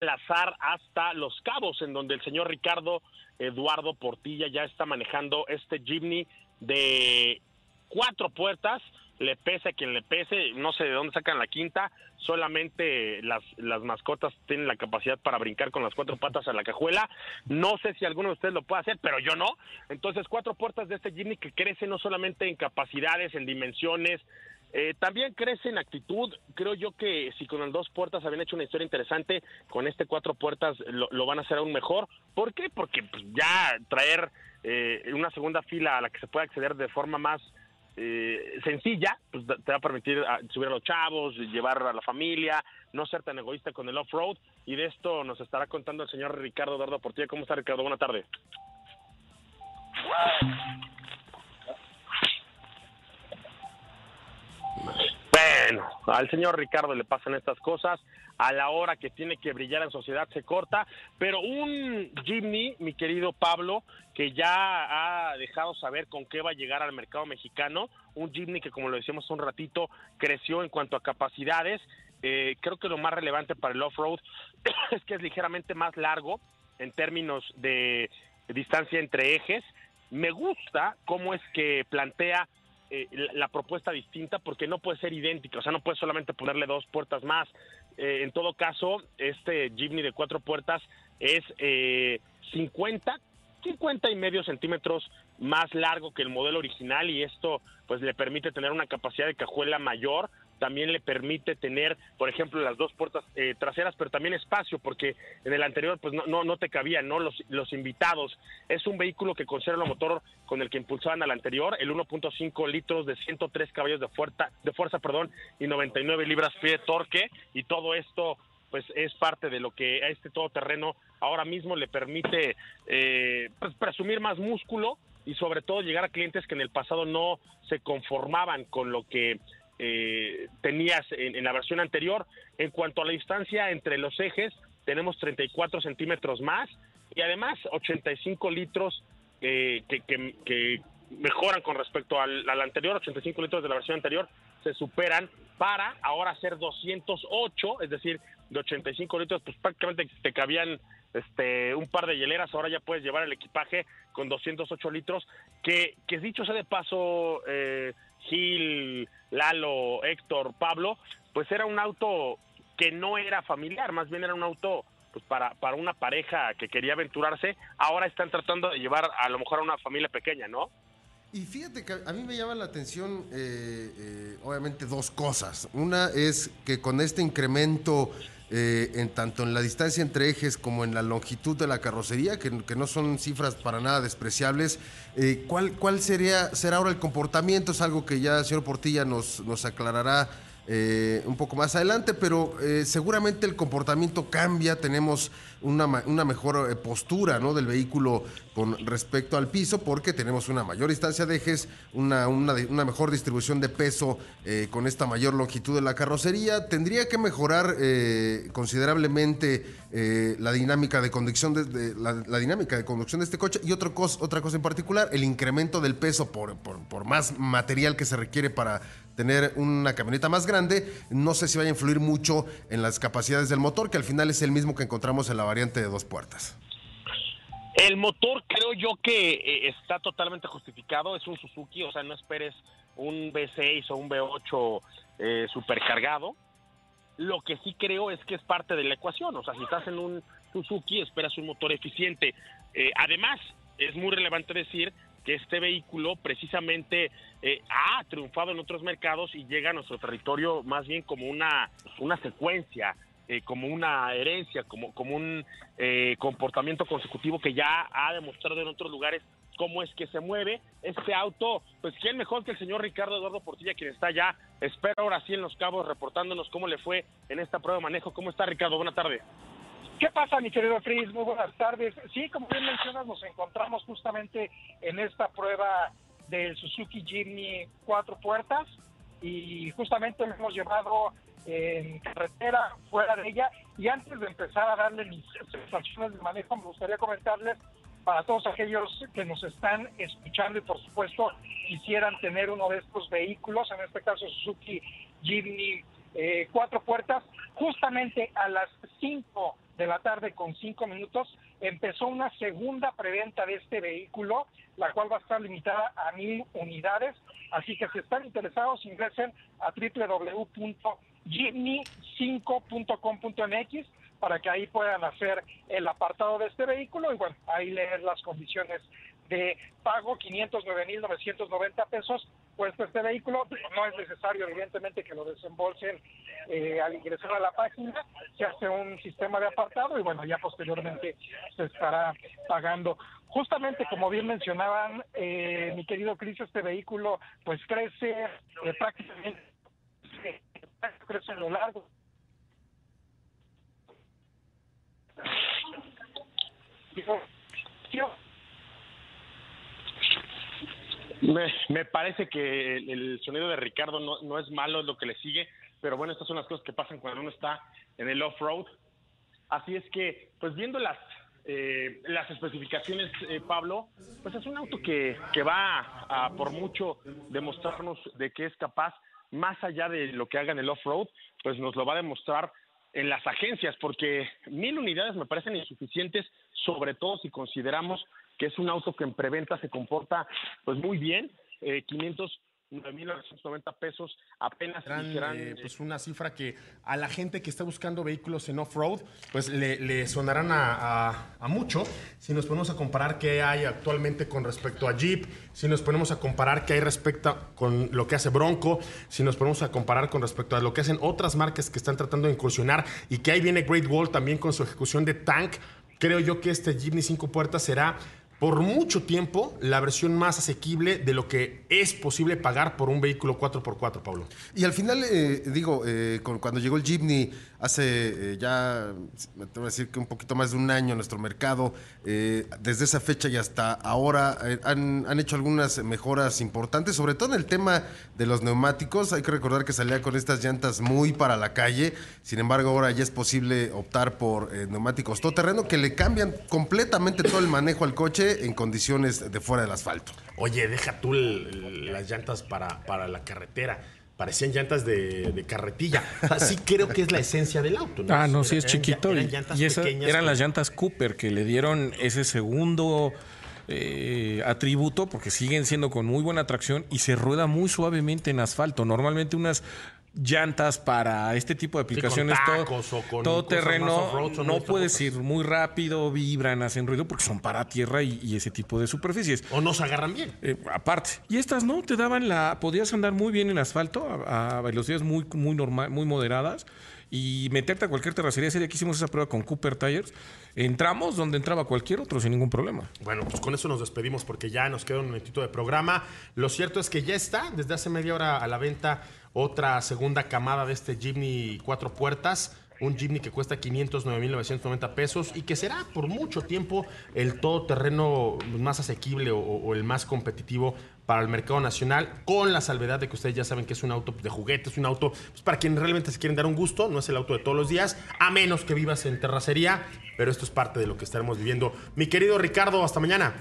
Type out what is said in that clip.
enlazar hasta Los Cabos, en donde el señor Ricardo Eduardo Portilla ya está manejando este Jimny de cuatro puertas, le pese a quien le pese, no sé de dónde sacan la quinta, solamente las, las mascotas tienen la capacidad para brincar con las cuatro patas a la cajuela, no sé si alguno de ustedes lo puede hacer, pero yo no, entonces cuatro puertas de este Jimny que crece no solamente en capacidades, en dimensiones, eh, también crece en actitud. Creo yo que si con el dos puertas habían hecho una historia interesante, con este cuatro puertas lo, van a hacer aún mejor. ¿Por qué? Porque pues, ya traer eh, una segunda fila a la que se pueda acceder de forma más eh, sencilla, pues te va a permitir ah, subir a los chavos, llevar a la familia, no ser tan egoísta con el off-road. Y de esto nos estará contando el señor Ricardo Eduardo Portilla. ¿Cómo está, Ricardo? Buenas tardes. Al señor Ricardo le pasan estas cosas, a la hora que tiene que brillar en sociedad se corta, pero un Jimny, mi querido Pablo, que ya ha dejado saber con qué va a llegar al mercado mexicano, un Jimny que como lo decíamos un ratito, creció en cuanto a capacidades, eh, creo que lo más relevante para el off-road es que es ligeramente más largo en términos de distancia entre ejes, me gusta cómo es que plantea eh, la, propuesta distinta porque no puede ser idéntica, o sea, no puedes solamente ponerle dos puertas más. Eh, en todo caso, este Jimny de cuatro puertas es eh, 50, 50 y medio centímetros más largo que el modelo original y esto pues le permite tener una capacidad de cajuela mayor también le permite tener, por ejemplo, las dos puertas eh, traseras, pero también espacio, porque en el anterior pues no, no, no te cabían, ¿no? Los, los invitados. Es un vehículo que conserva el motor con el que impulsaban al anterior, el 1.5 litros de 103 caballos de fuerza, de fuerza perdón, y 99 libras pie de torque, y todo esto pues es parte de lo que a este todoterreno ahora mismo le permite eh, pues, presumir más músculo y sobre todo llegar a clientes que en el pasado no se conformaban con lo que eh, tenías en, la versión anterior. En cuanto a la distancia entre los ejes, tenemos 34 centímetros más y además 85 litros eh, que, mejoran con respecto al, anterior, 85 litros de la versión anterior se superan para ahora ser 208, es decir, de 85 litros, pues prácticamente te cabían este un par de hieleras, ahora ya puedes llevar el equipaje con 208 litros, que, que dicho sea de paso, eh, Gil, Lalo, Héctor, Pablo, pues era un auto que no era familiar, más bien era un auto pues para, para una pareja que quería aventurarse, ahora están tratando de llevar a lo mejor a una familia pequeña, ¿no? Y fíjate que a mí me llama la atención, eh, eh, obviamente, dos cosas. Una es que con este incremento eh, en tanto en la distancia entre ejes como en la longitud de la carrocería, que, no son cifras para nada despreciables. ¿cuál, ¿Cuál sería será ahora el comportamiento? Es algo que ya el señor Portilla nos, nos aclarará eh, un poco más adelante, pero eh, seguramente el comportamiento cambia, tenemos una, mejor eh, postura del vehículo con respecto al piso, porque tenemos una mayor distancia de ejes, una, mejor distribución de peso con esta mayor longitud de la carrocería. Tendría que mejorar considerablemente la dinámica de conducción de, la, dinámica de conducción de este coche. Y otra cosa, otra cosa en particular, el incremento del peso por, por más material que se requiere para tener una camioneta más grande. No sé si vaya a influir mucho en las capacidades del motor, que al final es el mismo que encontramos en la variante de dos puertas. El motor creo yo que eh, está totalmente justificado, es un Suzuki, o sea, no esperes un V6 o un V8 eh, supercargado. Lo que sí creo es que es parte de la ecuación, o sea, si estás en un Suzuki esperas un motor eficiente. Eh, además, es muy relevante decir que este vehículo precisamente eh, ha triunfado en otros mercados y llega a nuestro territorio más bien como una, una secuencia, eh, como una herencia, como, como un eh, comportamiento consecutivo que ya ha demostrado en otros lugares cómo es que se mueve este auto. Pues quién mejor que el señor Ricardo Eduardo Portilla, quien está ya, espero ahora sí en Los Cabos, reportándonos cómo le fue en esta prueba de manejo. ¿Cómo está Ricardo? Buenas tardes. ¿Qué pasa, mi querido Fris? Muy buenas tardes. Sí, como bien mencionas, nos encontramos justamente en esta prueba del Suzuki Jimny cuatro puertas y justamente lo hemos llevado en carretera fuera de ella y antes de empezar a darle mis sensaciones de manejo me gustaría comentarles para todos aquellos que nos están escuchando y por supuesto quisieran tener uno de estos vehículos, en este caso Suzuki Jimny eh, cuatro puertas, justamente a las 5 de la tarde con cinco minutos empezó una segunda preventa de este vehículo, la cual va a estar limitada a mil unidades. Así que si están interesados, ingresen a www.jimny5.com.mx para que ahí puedan hacer el apartado de este vehículo y bueno, ahí leer las condiciones de pago, 509.990 pesos cuesta este vehículo. No es necesario, evidentemente, que lo desembolsen eh, al ingresar a la página. Se hace un sistema de apartado y bueno, ya posteriormente se estará pagando. Justamente como bien mencionaban, eh, mi querido Cris, este vehículo pues crece eh, prácticamente crece en lo largo Me, parece que el, sonido de Ricardo no, es malo, es lo que le sigue, pero bueno, estas son las cosas que pasan cuando uno está en el off-road. Así es que, pues viendo las, eh, las especificaciones, eh, Pablo, pues es un auto que, que va a, por mucho demostrarnos de que es capaz, más allá de lo que haga en el off-road, pues nos lo va a demostrar en las agencias, porque mil unidades me parecen insuficientes, sobre todo si consideramos que es un auto que en preventa se comporta pues muy bien, eh, 500 9.990 pesos apenas serán, eh, pues una cifra que a la gente que está buscando vehículos en off-road pues le, sonarán a, a, mucho. Si nos ponemos a comparar qué hay actualmente con respecto a Jeep si nos ponemos a comparar qué hay respecto con lo que hace Bronco si nos ponemos a comparar con respecto a lo que hacen otras marcas que están tratando de incursionar y que ahí viene Great Wall también con su ejecución de Tank creo yo que este Jeepney 5 puertas será por mucho tiempo la versión más asequible de lo que es posible pagar por un vehículo 4x4, Pablo. Y al final, eh, digo, eh, cuando llegó el Jeepney hace eh, ya, me tengo que decir que un poquito más de un año en nuestro mercado, desde esa fecha y hasta ahora han, han, hecho algunas mejoras importantes, sobre todo en el tema de los neumáticos. Hay que recordar que salía con estas llantas muy para la calle, sin embargo ahora ya es posible optar por neumáticos todoterreno que le cambian completamente todo el manejo al coche en condiciones de fuera del asfalto. Oye, deja tú las llantas para, para la carretera parecían llantas de, carretilla. Así creo que es la esencia del auto. Ah, no, sí, es chiquito. y, eran las llantas Cooper que le dieron ese segundo eh, atributo porque siguen siendo con muy buena tracción y se rueda muy suavemente en asfalto. Normalmente unas llantas para este tipo de aplicaciones, todo, terreno, no puedes ir muy rápido, vibran, hacen ruido porque son para tierra y, ese tipo de superficies. O no se agarran bien. Eh, aparte. Y estas no, te daban la, podías andar muy bien en asfalto a, velocidades muy, muy, normal, muy moderadas y meterte a cualquier terracería. Ese día que hicimos esa prueba con Cooper Tires, entramos donde entraba cualquier otro sin ningún problema. Bueno, pues con eso nos despedimos porque ya nos queda un momentito de programa. Lo cierto es que ya está desde hace media hora a la venta otra segunda camada de este Jimny cuatro puertas. Un Jimny que cuesta 509.990 pesos y que será por mucho tiempo el todoterreno más asequible o, el más competitivo para el mercado nacional, con la salvedad de que ustedes ya saben que es un auto de juguete, es un auto pues, para quien realmente se quieren dar un gusto, no es el auto de todos los días, a menos que vivas en terracería, pero esto es parte de lo que estaremos viviendo. Mi querido Ricardo, hasta mañana.